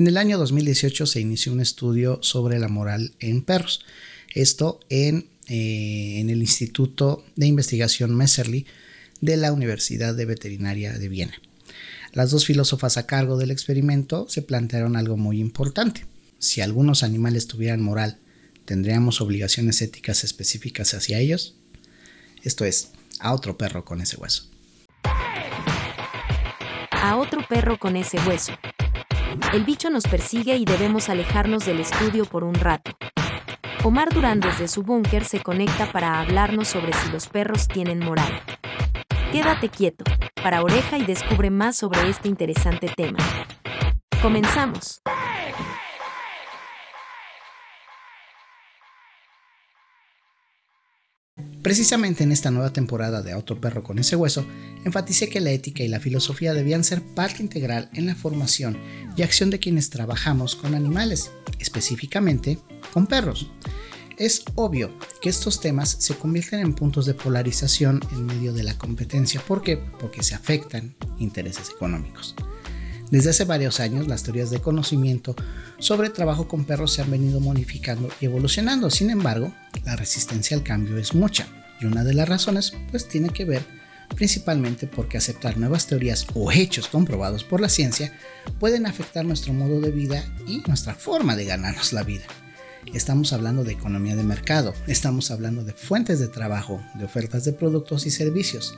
En el año 2018 se inició un estudio sobre la moral en perros. Esto en, eh, en el Instituto de Investigación Messerly de la Universidad de Veterinaria de Viena. Las dos filósofas a cargo del experimento se plantearon algo muy importante. Si algunos animales tuvieran moral, ¿tendríamos obligaciones éticas específicas hacia ellos? Esto es, a otro perro con ese hueso. A otro perro con ese hueso. El bicho nos persigue y debemos alejarnos del estudio por un rato. Omar Durán desde su búnker se conecta para hablarnos sobre si los perros tienen moral. Quédate quieto, para oreja y descubre más sobre este interesante tema. Comenzamos. Precisamente en esta nueva temporada de Otro Perro con ese hueso, enfaticé que la ética y la filosofía debían ser parte integral en la formación y acción de quienes trabajamos con animales, específicamente con perros. Es obvio que estos temas se convierten en puntos de polarización en medio de la competencia. ¿Por qué? Porque se afectan intereses económicos. Desde hace varios años las teorías de conocimiento sobre trabajo con perros se han venido modificando y evolucionando. Sin embargo, la resistencia al cambio es mucha y una de las razones pues tiene que ver principalmente porque aceptar nuevas teorías o hechos comprobados por la ciencia pueden afectar nuestro modo de vida y nuestra forma de ganarnos la vida. Estamos hablando de economía de mercado, estamos hablando de fuentes de trabajo, de ofertas de productos y servicios,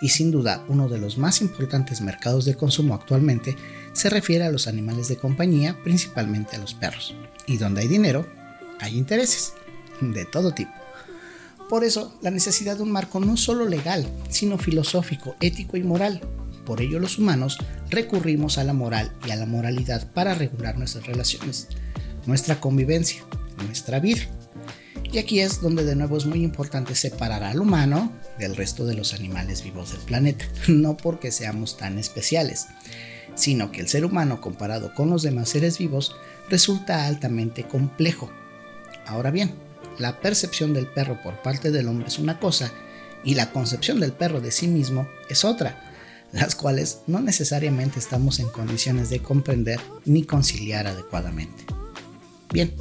y sin duda uno de los más importantes mercados de consumo actualmente se refiere a los animales de compañía, principalmente a los perros. Y donde hay dinero, hay intereses, de todo tipo. Por eso, la necesidad de un marco no solo legal, sino filosófico, ético y moral. Por ello los humanos recurrimos a la moral y a la moralidad para regular nuestras relaciones, nuestra convivencia, nuestra vida. Y aquí es donde de nuevo es muy importante separar al humano del resto de los animales vivos del planeta, no porque seamos tan especiales, sino que el ser humano comparado con los demás seres vivos resulta altamente complejo. Ahora bien, la percepción del perro por parte del hombre es una cosa y la concepción del perro de sí mismo es otra, las cuales no necesariamente estamos en condiciones de comprender ni conciliar adecuadamente. Bien,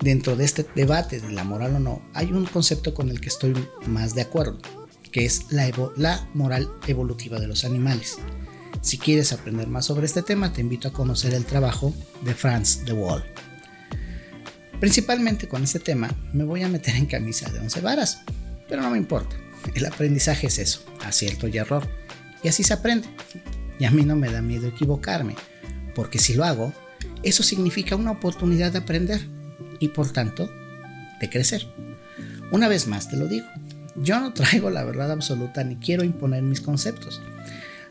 dentro de este debate de la moral o no, hay un concepto con el que estoy más de acuerdo, que es la, la moral evolutiva de los animales. Si quieres aprender más sobre este tema, te invito a conocer el trabajo de Franz de Waal. Principalmente con este tema me voy a meter en camisa de once varas, pero no me importa. El aprendizaje es eso, acierto y error. Y así se aprende. Y a mí no me da miedo equivocarme, porque si lo hago, eso significa una oportunidad de aprender y por tanto de crecer. Una vez más te lo digo, yo no traigo la verdad absoluta ni quiero imponer mis conceptos.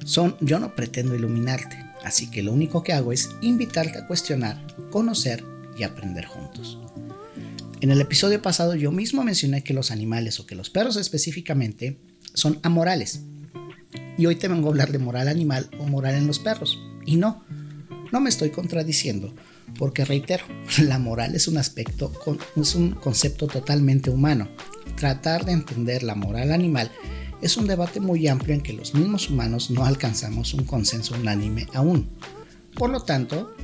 Son, yo no pretendo iluminarte, así que lo único que hago es invitarte a cuestionar, conocer y aprender juntos. En el episodio pasado yo mismo mencioné que los animales o que los perros específicamente son amorales. Y hoy te vengo a hablar de moral animal o moral en los perros. Y no, no me estoy contradiciendo, porque reitero, la moral es un aspecto, es un concepto totalmente humano. Tratar de entender la moral animal es un debate muy amplio en que los mismos humanos no alcanzamos un consenso unánime aún. Por lo tanto,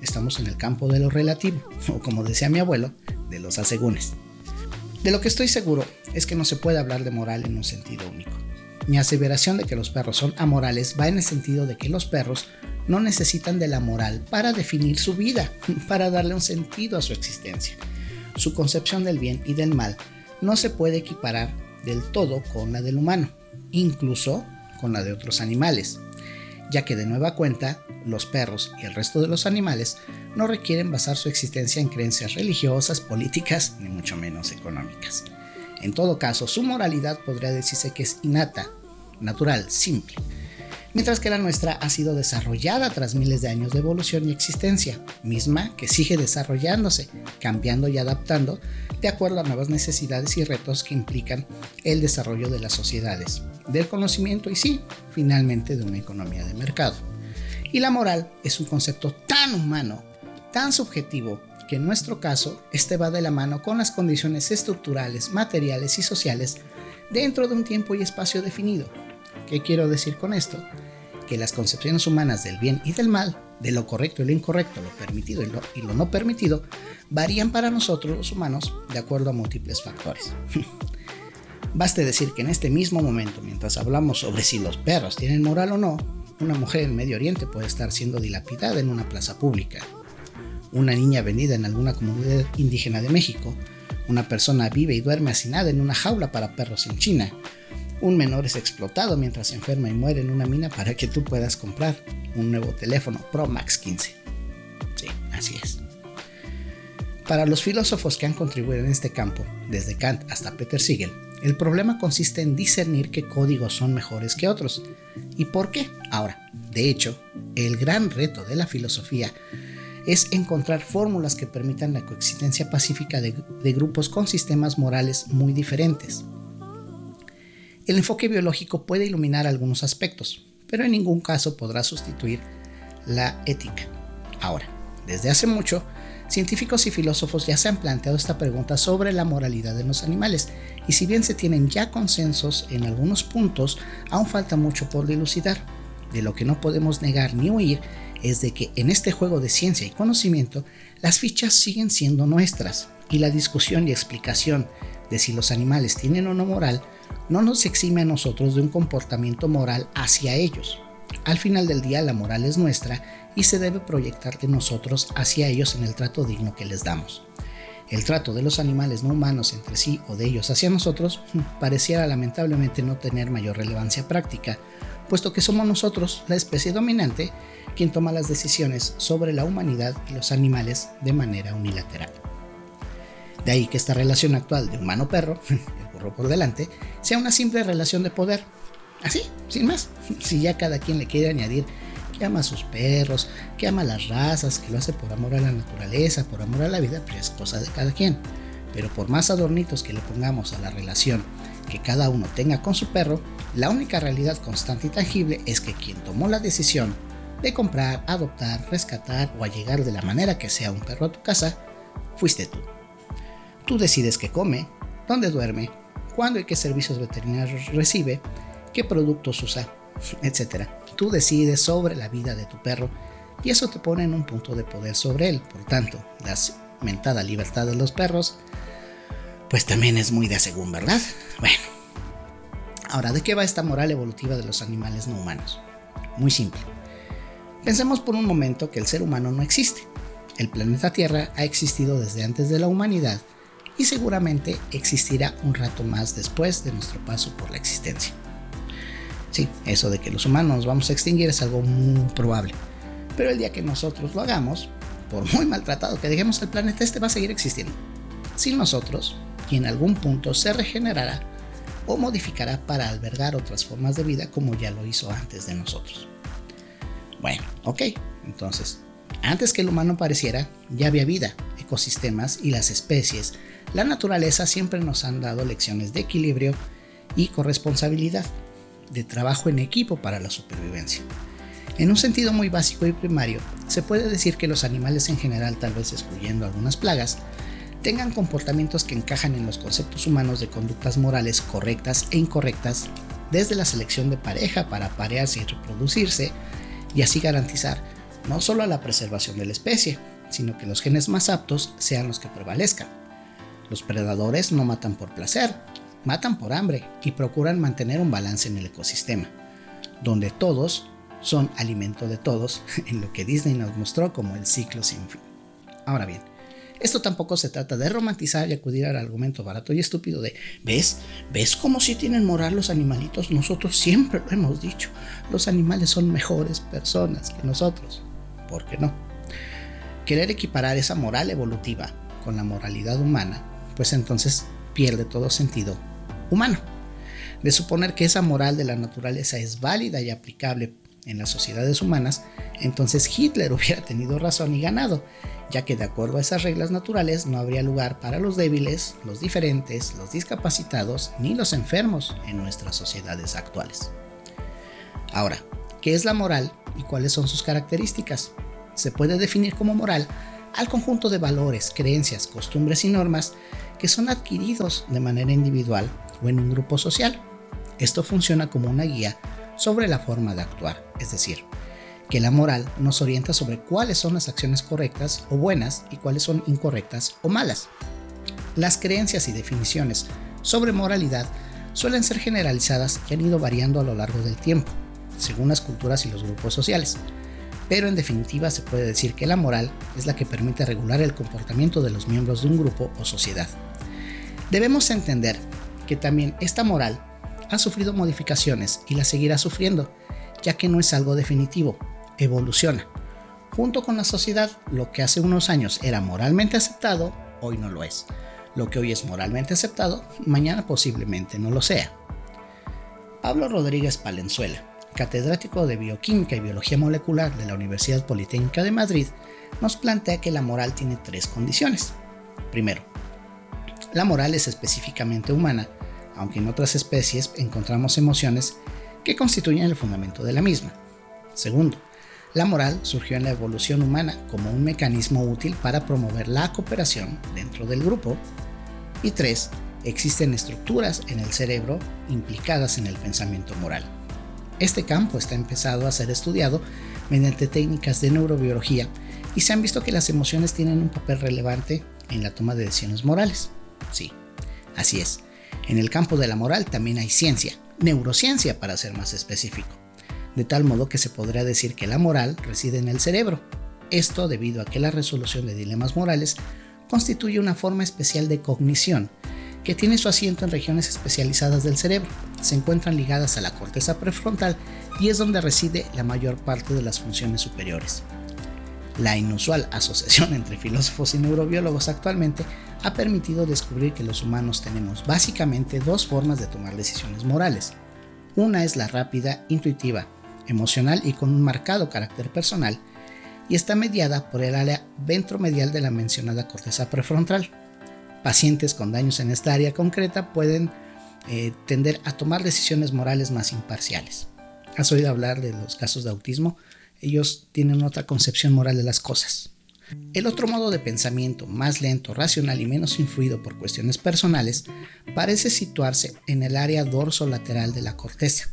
estamos en el campo de lo relativo, o como decía mi abuelo, de los asegúnes. De lo que estoy seguro es que no se puede hablar de moral en un sentido único. Mi aseveración de que los perros son amorales va en el sentido de que los perros no necesitan de la moral para definir su vida, para darle un sentido a su existencia. Su concepción del bien y del mal no se puede equiparar del todo con la del humano, incluso con la de otros animales ya que de nueva cuenta, los perros y el resto de los animales no requieren basar su existencia en creencias religiosas, políticas, ni mucho menos económicas. En todo caso, su moralidad podría decirse que es innata, natural, simple, mientras que la nuestra ha sido desarrollada tras miles de años de evolución y existencia, misma que sigue desarrollándose, cambiando y adaptando de acuerdo a nuevas necesidades y retos que implican el desarrollo de las sociedades, del conocimiento y sí, finalmente de una economía de mercado. Y la moral es un concepto tan humano, tan subjetivo, que en nuestro caso este va de la mano con las condiciones estructurales, materiales y sociales dentro de un tiempo y espacio definido. ¿Qué quiero decir con esto? que las concepciones humanas del bien y del mal de lo correcto y lo incorrecto, lo permitido y lo, no permitido, varían para nosotros los humanos de acuerdo a múltiples factores. Baste decir que en este mismo momento, mientras hablamos sobre si los perros tienen moral o no, una mujer en Medio Oriente puede estar siendo dilapidada en una plaza pública. Una niña vendida en alguna comunidad indígena de México. Una persona vive y duerme hacinada en una jaula para perros en China. Un menor es explotado mientras se enferma y muere en una mina para que tú puedas comprar un nuevo teléfono Pro Max 15. Sí, así es. Para los filósofos que han contribuido en este campo, desde Kant hasta Peter Siegel, el problema consiste en discernir qué códigos son mejores que otros. ¿Y por qué? Ahora, de hecho, el gran reto de la filosofía es encontrar fórmulas que permitan la coexistencia pacífica de, grupos con sistemas morales muy diferentes. El enfoque biológico puede iluminar algunos aspectos, pero en ningún caso podrá sustituir la ética. Ahora, desde hace mucho, científicos y filósofos ya se han planteado esta pregunta sobre la moralidad de los animales, y si bien se tienen ya consensos en algunos puntos, aún falta mucho por dilucidar. De lo que no podemos negar ni huir es de que en este juego de ciencia y conocimiento, las fichas siguen siendo nuestras, y la discusión y explicación de si los animales tienen o no moral no nos exime a nosotros de un comportamiento moral hacia ellos. Al final del día la moral es nuestra y se debe proyectar de nosotros hacia ellos en el trato digno que les damos. El trato de los animales no humanos entre sí o de ellos hacia nosotros hmm, pareciera lamentablemente no tener mayor relevancia práctica, puesto que somos nosotros, la especie dominante, quien toma las decisiones sobre la humanidad y los animales de manera unilateral. De ahí que esta relación actual de humano-perro, por delante, sea una simple relación de poder. Así, sin más. Si ya cada quien le quiere añadir que ama a sus perros, que ama a las razas, que lo hace por amor a la naturaleza, por amor a la vida, pues es cosa de cada quien. Pero por más adornitos que le pongamos a la relación que cada uno tenga con su perro, la única realidad constante y tangible es que quien tomó la decisión de comprar, adoptar, rescatar o allegar de la manera que sea un perro a tu casa, fuiste tú. Tú decides qué come, dónde duerme, cuándo y qué servicios veterinarios recibe, qué productos usa, etc. Tú decides sobre la vida de tu perro y eso te pone en un punto de poder sobre él. Por tanto, la mentada libertad de los perros, pues también es muy de según, ¿verdad? Bueno. Ahora, ¿de qué va esta moral evolutiva de los animales no humanos? Muy simple. Pensemos por un momento que el ser humano no existe. El planeta Tierra ha existido desde antes de la humanidad y seguramente existirá un rato más después de nuestro paso por la existencia. Sí, eso de que los humanos nos vamos a extinguir es algo muy probable. Pero el día que nosotros lo hagamos, por muy maltratado que dejemos el planeta, este va a seguir existiendo. Sin nosotros, y en algún punto se regenerará o modificará para albergar otras formas de vida como ya lo hizo antes de nosotros. Bueno, ok, entonces, antes que el humano apareciera, ya había vida, ecosistemas y las especies. La naturaleza siempre nos han dado lecciones de equilibrio y corresponsabilidad de trabajo en equipo para la supervivencia. En un sentido muy básico y primario, se puede decir que los animales en general, tal vez excluyendo algunas plagas, tengan comportamientos que encajan en los conceptos humanos de conductas morales correctas e incorrectas, desde la selección de pareja para parearse y reproducirse, y así garantizar no solo la preservación de la especie, sino que los genes más aptos sean los que prevalezcan. Los predadores no matan por placer, matan por hambre y procuran mantener un balance en el ecosistema, donde todos son alimento de todos, en lo que Disney nos mostró como el ciclo sin fin. Ahora bien, esto tampoco se trata de romantizar y acudir al argumento barato y estúpido de, ¿ves? ¿Ves cómo si tienen moral los animalitos? Nosotros siempre lo hemos dicho, los animales son mejores personas que nosotros. ¿Por qué no? Querer equiparar esa moral evolutiva con la moralidad humana, pues entonces pierde todo sentido humano. De suponer que esa moral de la naturaleza es válida y aplicable en las sociedades humanas, entonces Hitler hubiera tenido razón y ganado, ya que de acuerdo a esas reglas naturales no habría lugar para los débiles, los diferentes, los discapacitados ni los enfermos en nuestras sociedades actuales. Ahora, ¿qué es la moral y cuáles son sus características? Se puede definir como moral al conjunto de valores, creencias, costumbres y normas que son adquiridos de manera individual o en un grupo social. Esto funciona como una guía sobre la forma de actuar, es decir, que la moral nos orienta sobre cuáles son las acciones correctas o buenas y cuáles son incorrectas o malas. Las creencias y definiciones sobre moralidad suelen ser generalizadas y han ido variando a lo largo del tiempo, según las culturas y los grupos sociales. Pero en definitiva se puede decir que la moral es la que permite regular el comportamiento de los miembros de un grupo o sociedad. Debemos entender que también esta moral ha sufrido modificaciones y la seguirá sufriendo, ya que no es algo definitivo, evoluciona. Junto con la sociedad, lo que hace unos años era moralmente aceptado, hoy no lo es. Lo que hoy es moralmente aceptado, mañana posiblemente no lo sea. Pablo Rodríguez Palenzuela, catedrático de Bioquímica y Biología Molecular de la Universidad Politécnica de Madrid, nos plantea que la moral tiene tres condiciones. Primero, la moral es específicamente humana, aunque en otras especies encontramos emociones que constituyen el fundamento de la misma. Segundo, la moral surgió en la evolución humana como un mecanismo útil para promover la cooperación dentro del grupo y tres, existen estructuras en el cerebro implicadas en el pensamiento moral. Este campo está empezado a ser estudiado mediante técnicas de neurobiología y se han visto que las emociones tienen un papel relevante en la toma de decisiones morales. Sí, así es. En el campo de la moral también hay ciencia, neurociencia para ser más específico, de tal modo que se podría decir que la moral reside en el cerebro. Esto debido a que la resolución de dilemas morales constituye una forma especial de cognición que tiene su asiento en regiones especializadas del cerebro. Se encuentran ligadas a la corteza prefrontal y es donde reside la mayor parte de las funciones superiores. La inusual asociación entre filósofos y neurobiólogos actualmente ha permitido descubrir que los humanos tenemos básicamente dos formas de tomar decisiones morales. Una es la rápida, intuitiva, emocional y con un marcado carácter personal, y está mediada por el área ventromedial de la mencionada corteza prefrontal. Pacientes con daños en esta área concreta pueden eh, tender a tomar decisiones morales más imparciales. ¿Has oído hablar de los casos de autismo? Ellos tienen otra concepción moral de las cosas. El otro modo de pensamiento, más lento, racional y menos influido por cuestiones personales, parece situarse en el área dorso-lateral de la corteza.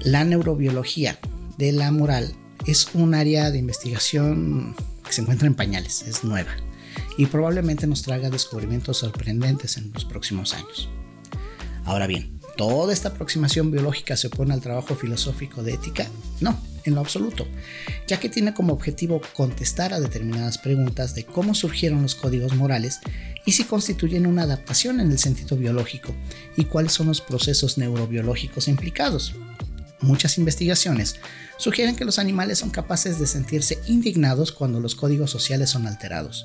La neurobiología de la moral es un área de investigación que se encuentra en pañales, es nueva y probablemente nos traiga descubrimientos sorprendentes en los próximos años. Ahora bien, ¿toda esta aproximación biológica se opone al trabajo filosófico de ética? No, en lo absoluto, ya que tiene como objetivo contestar a determinadas preguntas de cómo surgieron los códigos morales y si constituyen una adaptación en el sentido biológico y cuáles son los procesos neurobiológicos implicados. Muchas investigaciones sugieren que los animales son capaces de sentirse indignados cuando los códigos sociales son alterados.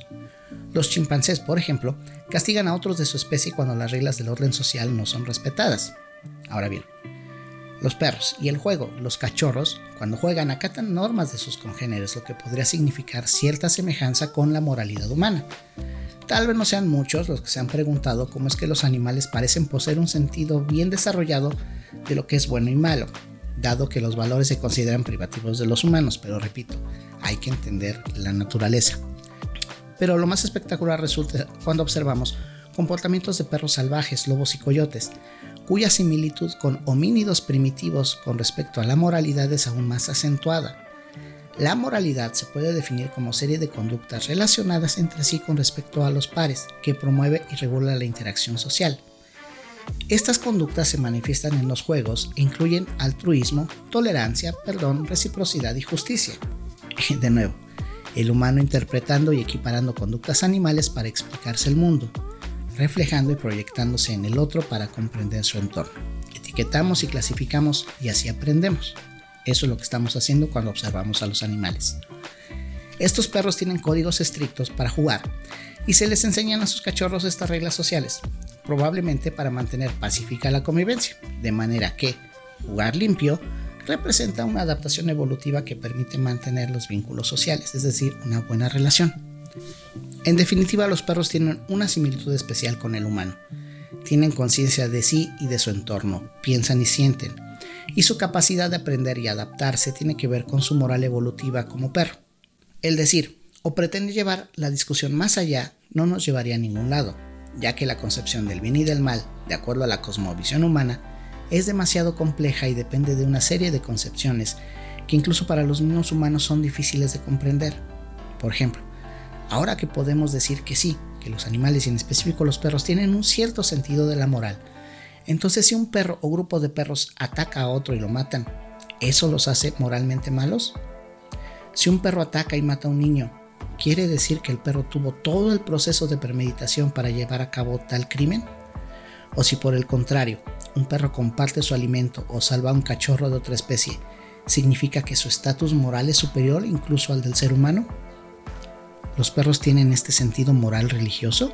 Los chimpancés, por ejemplo, castigan a otros de su especie cuando las reglas del orden social no son respetadas. Ahora bien, los perros y el juego, los cachorros, cuando juegan acatan normas de sus congéneres, lo que podría significar cierta semejanza con la moralidad humana. Tal vez no sean muchos los que se han preguntado cómo es que los animales parecen poseer un sentido bien desarrollado de lo que es bueno y malo, dado que los valores se consideran privativos de los humanos, pero repito, hay que entender la naturaleza. Pero lo más espectacular resulta cuando observamos comportamientos de perros salvajes, lobos y coyotes, cuya similitud con homínidos primitivos con respecto a la moralidad es aún más acentuada. La moralidad se puede definir como serie de conductas relacionadas entre sí con respecto a los pares, que promueve y regula la interacción social. Estas conductas se manifiestan en los juegos e incluyen altruismo, tolerancia, perdón, reciprocidad y justicia. De nuevo, el humano interpretando y equiparando conductas animales para explicarse el mundo, reflejando y proyectándose en el otro para comprender su entorno. Etiquetamos y clasificamos y así aprendemos. Eso es lo que estamos haciendo cuando observamos a los animales. Estos perros tienen códigos estrictos para jugar y se les enseñan a sus cachorros estas reglas sociales, probablemente para mantener pacífica la convivencia, de manera que jugar limpio representa una adaptación evolutiva que permite mantener los vínculos sociales, es decir, una buena relación. En definitiva, los perros tienen una similitud especial con el humano. Tienen conciencia de sí y de su entorno, piensan y sienten, y su capacidad de aprender y adaptarse tiene que ver con su moral evolutiva como perro. El decir, o pretende llevar la discusión más allá, no nos llevaría a ningún lado, ya que la concepción del bien y del mal, de acuerdo a la cosmovisión humana, es demasiado compleja y depende de una serie de concepciones que incluso para los mismos humanos son difíciles de comprender. Por ejemplo, ahora que podemos decir que sí, que los animales y en específico los perros tienen un cierto sentido de la moral, entonces si un perro o grupo de perros ataca a otro y lo matan, ¿eso los hace moralmente malos? Si un perro ataca y mata a un niño, ¿quiere decir que el perro tuvo todo el proceso de premeditación para llevar a cabo tal crimen? O si por el contrario, un perro comparte su alimento o salva a un cachorro de otra especie, ¿significa que su estatus moral es superior incluso al del ser humano? ¿Los perros tienen este sentido moral religioso?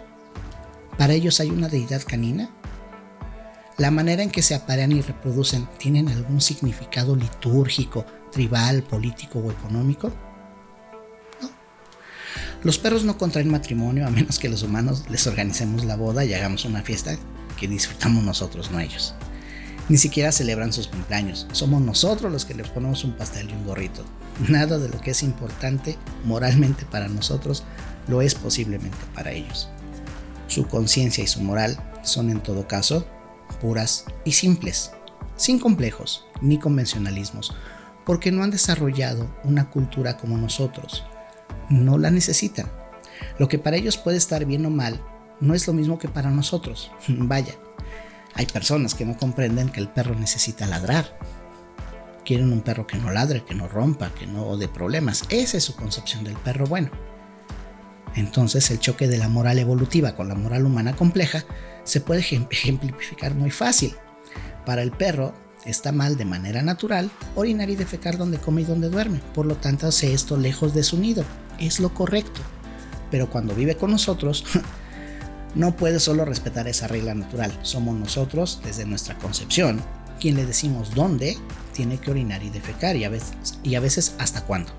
¿Para ellos hay una deidad canina? ¿La manera en que se aparean y reproducen tienen algún significado litúrgico, tribal, político o económico? No. Los perros no contraen matrimonio a menos que los humanos les organicemos la boda y hagamos una fiesta que disfrutamos nosotros, no ellos. Ni siquiera celebran sus cumpleaños. Somos nosotros los que les ponemos un pastel y un gorrito. Nada de lo que es importante moralmente para nosotros lo es posiblemente para ellos. Su conciencia y su moral son en todo caso puras y simples, sin complejos ni convencionalismos, porque no han desarrollado una cultura como nosotros. No la necesitan. Lo que para ellos puede estar bien o mal no es lo mismo que para nosotros. Vaya, hay personas que no comprenden que el perro necesita ladrar. Quieren un perro que no ladre, que no rompa, que no dé problemas. Esa es su concepción del perro bueno. Entonces el choque de la moral evolutiva con la moral humana compleja se puede ejemplificar muy fácil. Para el perro está mal de manera natural orinar y defecar donde come y donde duerme. Por lo tanto hace esto lejos de su nido. Es lo correcto. Pero cuando vive con nosotros no puede solo respetar esa regla natural. Somos nosotros, desde nuestra concepción, quien le decimos dónde tiene que orinar y defecar y a veces, y a veces hasta cuándo.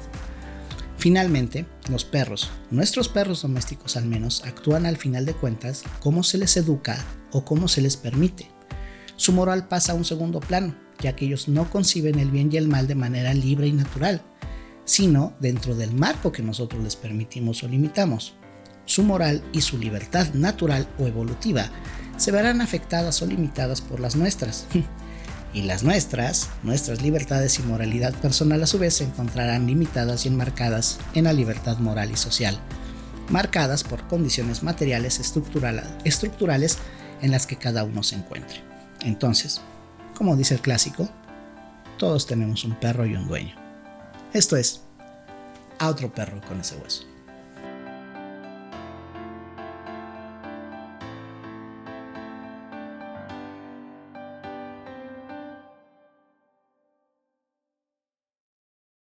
Finalmente, los perros, nuestros perros domésticos al menos, actúan al final de cuentas como se les educa o como se les permite. Su moral pasa a un segundo plano, ya que ellos no conciben el bien y el mal de manera libre y natural, sino dentro del marco que nosotros les permitimos o limitamos su moral y su libertad natural o evolutiva se verán afectadas o limitadas por las nuestras. y las nuestras, nuestras libertades y moralidad personal a su vez se encontrarán limitadas y enmarcadas en la libertad moral y social, marcadas por condiciones materiales estructurales en las que cada uno se encuentre. Entonces, como dice el clásico, todos tenemos un perro y un dueño. Esto es, a otro perro con ese hueso.